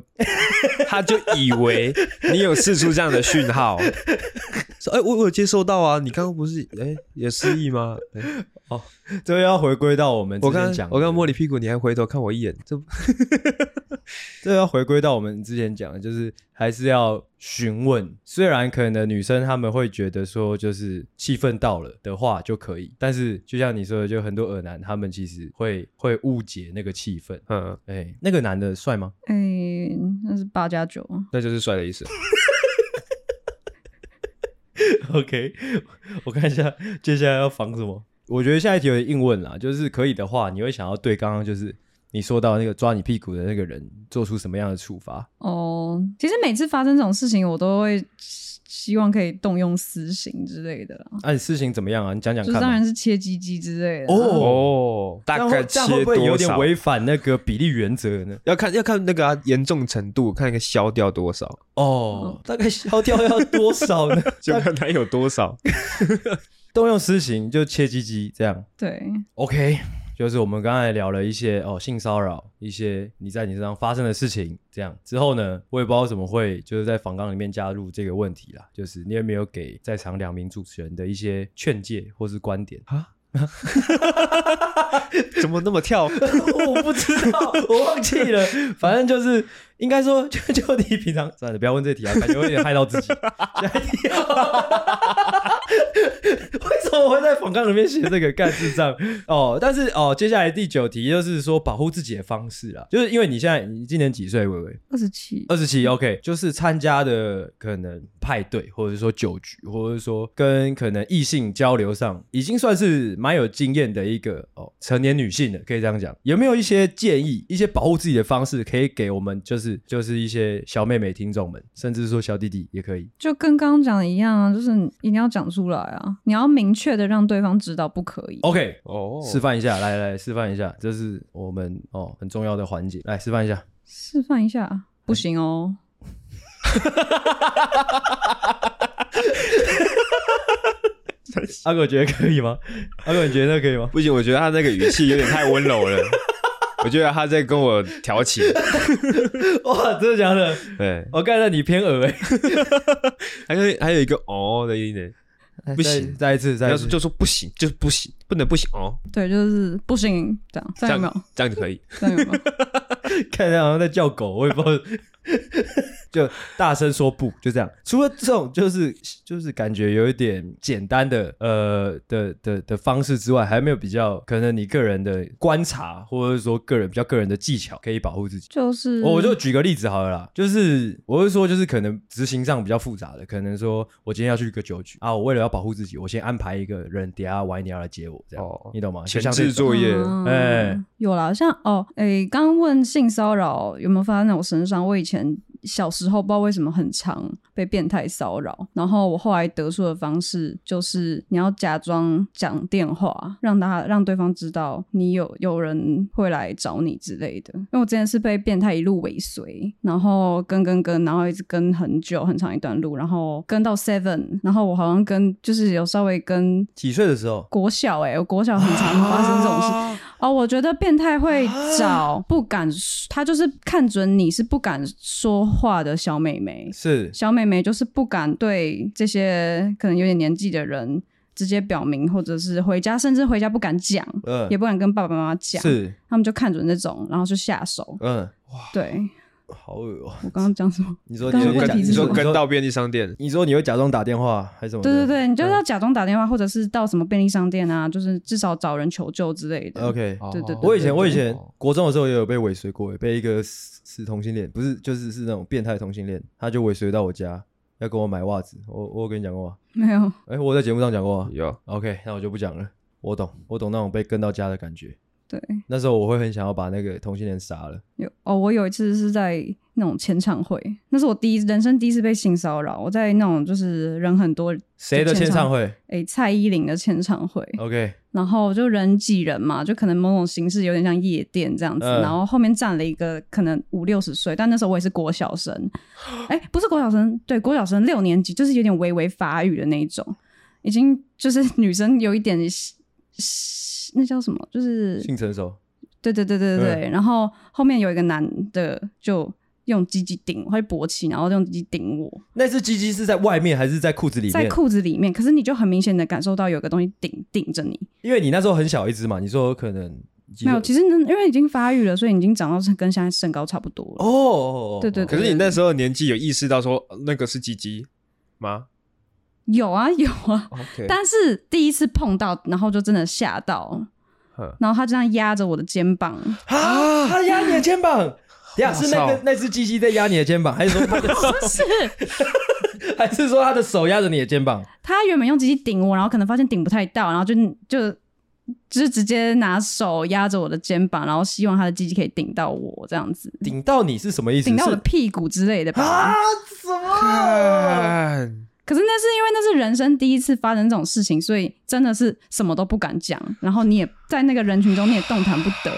他就以为你有试出这样的讯号，说哎，我我有接收到啊，你刚刚不是哎也失忆吗？哦，这要回归到我们之前讲的，我刚摸你屁股，你还回头看我一眼，这 这要回归到我们之前讲的，就是还是要询问。虽然可能女生他们会觉得说，就是气氛到了的话就可以，但是就像你说的，就很多耳男他们其实会会误解那个气氛。嗯，哎、欸，那个男的帅吗？哎、欸，那是八加九，那就是帅的意思。OK，我看一下接下来要防什么。我觉得下一题有点硬问啦，就是可以的话，你会想要对刚刚就是你说到那个抓你屁股的那个人做出什么样的处罚？哦，其实每次发生这种事情，我都会希望可以动用私刑之类的。那、啊、你私刑怎么样啊？你讲讲看。就当然是切鸡鸡之类的。哦哦，大概这样会不会有点违反那个比例原则呢？要看要看那个严、啊、重程度，看一个消掉多少。哦，大概消掉要多少呢？就看他有多少。动用私刑就切鸡鸡这样，对，OK，就是我们刚才聊了一些哦性骚扰，一些你在你身上发生的事情，这样之后呢，我也不知道怎么会就是在访纲里面加入这个问题啦，就是你有没有给在场两名主持人的一些劝诫或是观点啊？怎么那么跳？我不知道，我忘记了，反正就是。应该说，就就你平常算了，不要问这题啊，感觉有点害到自己。下一题，为什么我会在访纲里面写这个干智障？哦，但是哦，接下来第九题就是说保护自己的方式啦，就是因为你现在你今年几岁？微微二十七，二十七。OK，就是参加的可能派对，或者说酒局，或者说跟可能异性交流上，已经算是蛮有经验的一个哦成年女性了，可以这样讲。有没有一些建议，一些保护自己的方式，可以给我们就是？是，就是一些小妹妹听众们，甚至说小弟弟也可以，就跟刚刚讲的一样啊，就是一定要讲出来啊，你要明确的让对方知道不可以。OK，哦，示范一下，来来示范一下，这是我们哦很重要的环节，来示范一下，示范一下，不行哦。阿狗觉得可以吗？阿狗你觉得可以吗？不行，我觉得他那个语气有点太温柔了。我觉得他在跟我调情，哇，真的假的？对，我看到你偏耳哎，还有还有一个哦的音呢，不行，再一次，再一次，就说不行，就是不行，不能不行哦。对，就是不行，这样，这样有没有？这样就可以，这样有没有？看起来好像在叫狗，我也不知道。就大声说不，就这样。除了这种，就是就是感觉有一点简单的呃的的的方式之外，还有没有比较可能你个人的观察，或者说个人比较个人的技巧，可以保护自己？就是我就举个例子好了啦，就是我是说，就是可能执行上比较复杂的，可能说我今天要去一个酒局啊，我为了要保护自己，我先安排一个人等下晚一点要来接我，这样、哦、你懂吗？前置作业，哎、嗯，欸、有啦，像哦，哎、欸，刚刚问性骚扰有没有发生在我身上？我以前。小时候不知道为什么很常被变态骚扰。然后我后来得出的方式就是，你要假装讲电话，让他让对方知道你有有人会来找你之类的。因为我之前是被变态一路尾随，然后跟跟跟，然后一直跟很久很长一段路，然后跟到 Seven，然后我好像跟就是有稍微跟几岁的时候国小哎、欸，我国小很常发生这种事。啊哦，我觉得变态会找不敢，他就是看准你是不敢说话的小妹妹，是。小妹妹就是不敢对这些可能有点年纪的人直接表明，或者是回家，甚至回家不敢讲，嗯，也不敢跟爸爸妈妈讲，是。他们就看准那种，然后就下手，嗯，哇，对。好恶哦！我刚刚讲什么？你说你说跟你说跟到便利商店，你说你会假装打电话还是什么？对对对，你就是要假装打电话，或者是到什么便利商店啊，就是至少找人求救之类的。OK，对对。我以前我以前国中的时候也有被尾随过，被一个是同性恋，不是就是是那种变态同性恋，他就尾随到我家，要跟我买袜子。我我有跟你讲过吗？没有。哎，我在节目上讲过。有。OK，那我就不讲了。我懂，我懂那种被跟到家的感觉。对。那时候我会很想要把那个同性恋杀了。有哦，我有一次是在。那种签唱会，那是我第一人生第一次被性骚扰。我在那种就是人很多，谁的签唱会？哎、欸，蔡依林的签唱会。OK，然后就人挤人嘛，就可能某种形式有点像夜店这样子。嗯、然后后面站了一个可能五六十岁，但那时候我也是国小生。哎、欸，不是国小生，对，国小生六年级，就是有点微微发育的那一种，已经就是女生有一点，那叫什么？就是性成熟。对对对对对。嗯、然后后面有一个男的就。用鸡鸡顶我，他就勃起，然后用鸡鸡顶我。那只鸡鸡是在外面还是在裤子里面？在裤子里面，可是你就很明显的感受到有个东西顶顶着你。因为你那时候很小一只嘛，你说可能没有，其实因为已经发育了，所以已经长到跟现在身高差不多了。哦，对，对对。可是你那时候年纪有意识到说那个是鸡鸡吗？有啊 有啊。Okay. 但是第一次碰到，然后就真的吓到，呵然后他这样压着我的肩膀啊，他压你的肩膀。呀，是那个那只鸡鸡在压你的肩膀，还是说他的手 是，还是说他的手压着你的肩膀？他原本用机器顶我，然后可能发现顶不太到，然后就就就是直接拿手压着我的肩膀，然后希望他的鸡鸡可以顶到我这样子。顶到你是什么意思？顶到我的屁股之类的吧？啊？什么？可是那是因为那是人生第一次发生这种事情，所以真的是什么都不敢讲，然后你也在那个人群中你也动弹不得。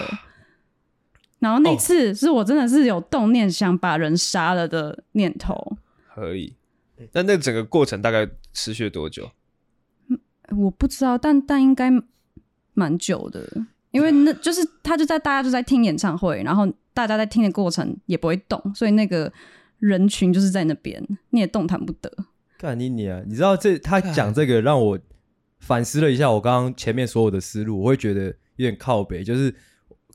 然后那次是我真的是有动念想把人杀了的念头，可以。那那整个过程大概持续多久？我不知道，但但应该蛮久的，因为那就是他就在大家就在听演唱会，然后大家在听的过程也不会动，所以那个人群就是在那边，你也动弹不得。干你你啊！你知道这他讲这个让我反思了一下我刚刚前面所有的思路，我会觉得有点靠北，就是。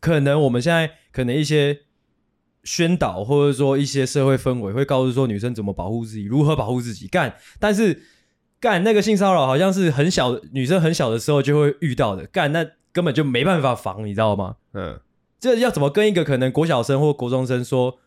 可能我们现在可能一些宣导，或者说一些社会氛围，会告诉说女生怎么保护自己，如何保护自己。干，但是干那个性骚扰好像是很小女生很小的时候就会遇到的，干那根本就没办法防，你知道吗？嗯，这要怎么跟一个可能国小生或国中生说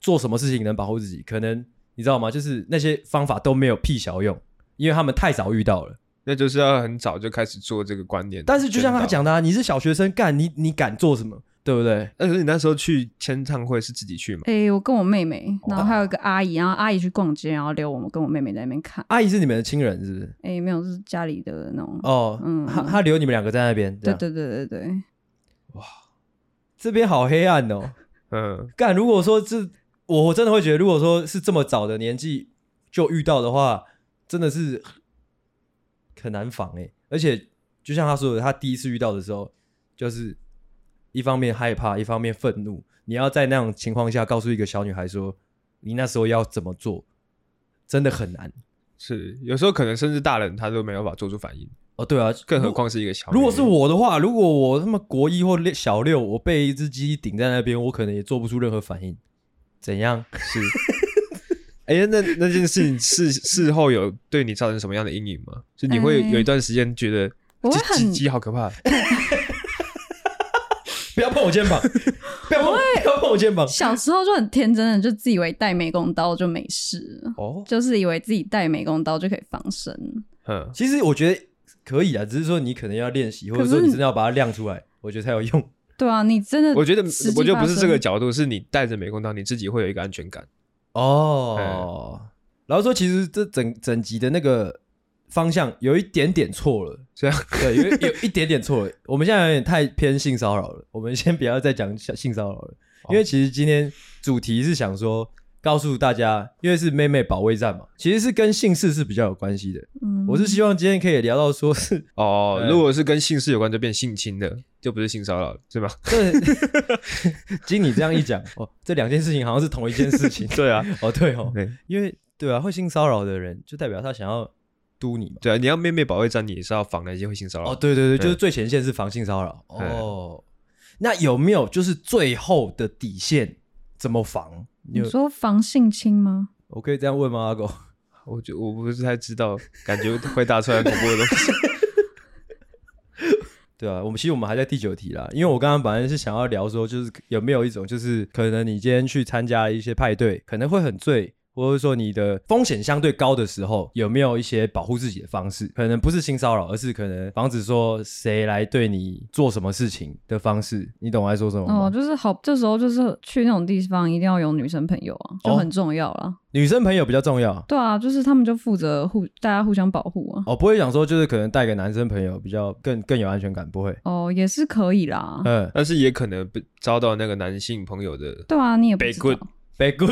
做什么事情能保护自己？可能你知道吗？就是那些方法都没有屁小用，因为他们太早遇到了。那就是要很早就开始做这个观念，但是就像他讲的，啊，你是小学生干，你你敢做什么，对不对？但是你那时候去签唱会是自己去吗？哎、欸，我跟我妹妹，然后还有一个阿姨，然后阿姨去逛街，然后留我们跟我妹妹在那边看。阿姨是你们的亲人是不是？哎、欸，没有，是家里的那种。哦，嗯，他他留你们两个在那边。对对对对对。哇，这边好黑暗哦。嗯，干，如果说这，我真的会觉得，如果说是这么早的年纪就遇到的话，真的是。很难防哎，而且就像他说的，他第一次遇到的时候，就是一方面害怕，一方面愤怒。你要在那种情况下告诉一个小女孩说，你那时候要怎么做，真的很难。是，有时候可能甚至大人他都没有办法做出反应。哦，对啊，更何况是一个小。如果是我的话，如果我他妈国一或小六，我被一只鸡顶在那边，我可能也做不出任何反应。怎样？是。哎、欸，那那件事情事事后有对你造成什么样的阴影吗？就你会有一段时间觉得鸡鸡鸡好可怕，不要碰我肩膀，不要碰，不要碰我肩膀。小时候就很天真的，就自以为带美工刀就没事哦，就是以为自己带美工刀就可以防身。嗯，其实我觉得可以啊，只是说你可能要练习，或者说你真的要把它亮出来，我觉得才有用。对啊，你真的，我觉得我觉得不是这个角度，是你带着美工刀，你自己会有一个安全感。哦，然后说其实这整整集的那个方向有一点点错了，这样对，有有一点点错了。我们现在有点太偏性骚扰了，我们先不要再讲性骚扰了，因为其实今天主题是想说。告诉大家，因为是妹妹保卫战嘛，其实是跟姓氏是比较有关系的。嗯，我是希望今天可以聊到说是 哦，嗯、如果是跟姓氏有关，就变性侵的，就不是性骚扰了，是吗？对，经你这样一讲，哦，这两件事情好像是同一件事情。对啊，哦对哦，对，因为对啊，会性骚扰的人就代表他想要嘟你嘛。对啊，你要妹妹保卫战，你也是要防那些会性骚扰。哦，对对对，就是最前线是防性骚扰。哦，那有没有就是最后的底线怎么防？你说防性侵吗？我可以这样问吗，阿狗？我就我不是太知道，感觉回答出来恐怖的东西。对啊，我们其实我们还在第九题啦，因为我刚刚本来是想要聊说，就是有没有一种，就是可能你今天去参加一些派对，可能会很醉。或者说你的风险相对高的时候，有没有一些保护自己的方式？可能不是性骚扰，而是可能防止说谁来对你做什么事情的方式。你懂我在说什么吗？哦，就是好，这时候就是去那种地方一定要有女生朋友啊，就很重要了。哦，女生朋友比较重要。对啊，就是他们就负责互大家互相保护啊。哦，不会想说就是可能带个男生朋友比较更更有安全感，不会。哦，也是可以啦。嗯，但是也可能被遭到那个男性朋友的。对啊，你也不知道。背骨，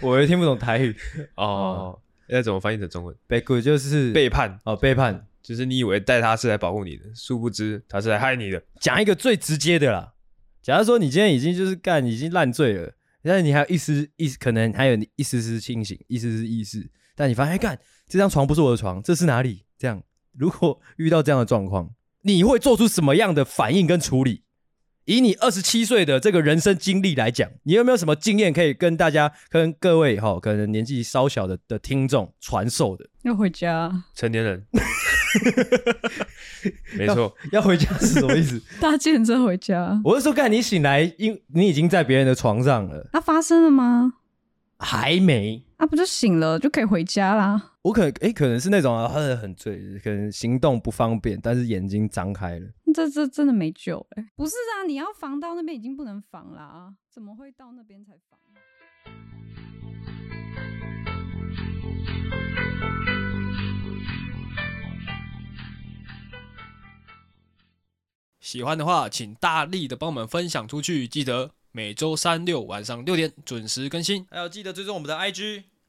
我也听不懂台语哦。要怎么翻译成中文？背骨就是背叛哦，背叛就是你以为带他是来保护你的，殊不知他是来害你的。讲一个最直接的啦，假如说你今天已经就是干已经烂醉了，但是你还有一丝一丝可能还有一丝丝清醒，一丝丝意识，但你发现干这张床不是我的床，这是哪里？这样如果遇到这样的状况，你会做出什么样的反应跟处理？以你二十七岁的这个人生经历来讲，你有没有什么经验可以跟大家、跟各位哈，可能年纪稍小的的听众传授的？要回家，成年人，没错，要回家是什么意思？搭计程车回家。我是说，刚才你醒来，因你已经在别人的床上了。那、啊、发生了吗？还没。啊，不就醒了就可以回家啦？我可能哎、欸，可能是那种啊，很很醉，可能行动不方便，但是眼睛张开了。这这真的没救哎、欸！不是啊，你要防到那边已经不能防了啊，怎么会到那边才防？喜欢的话，请大力的帮我们分享出去。记得每周三六晚上六点准时更新，还有记得追踪我们的 IG。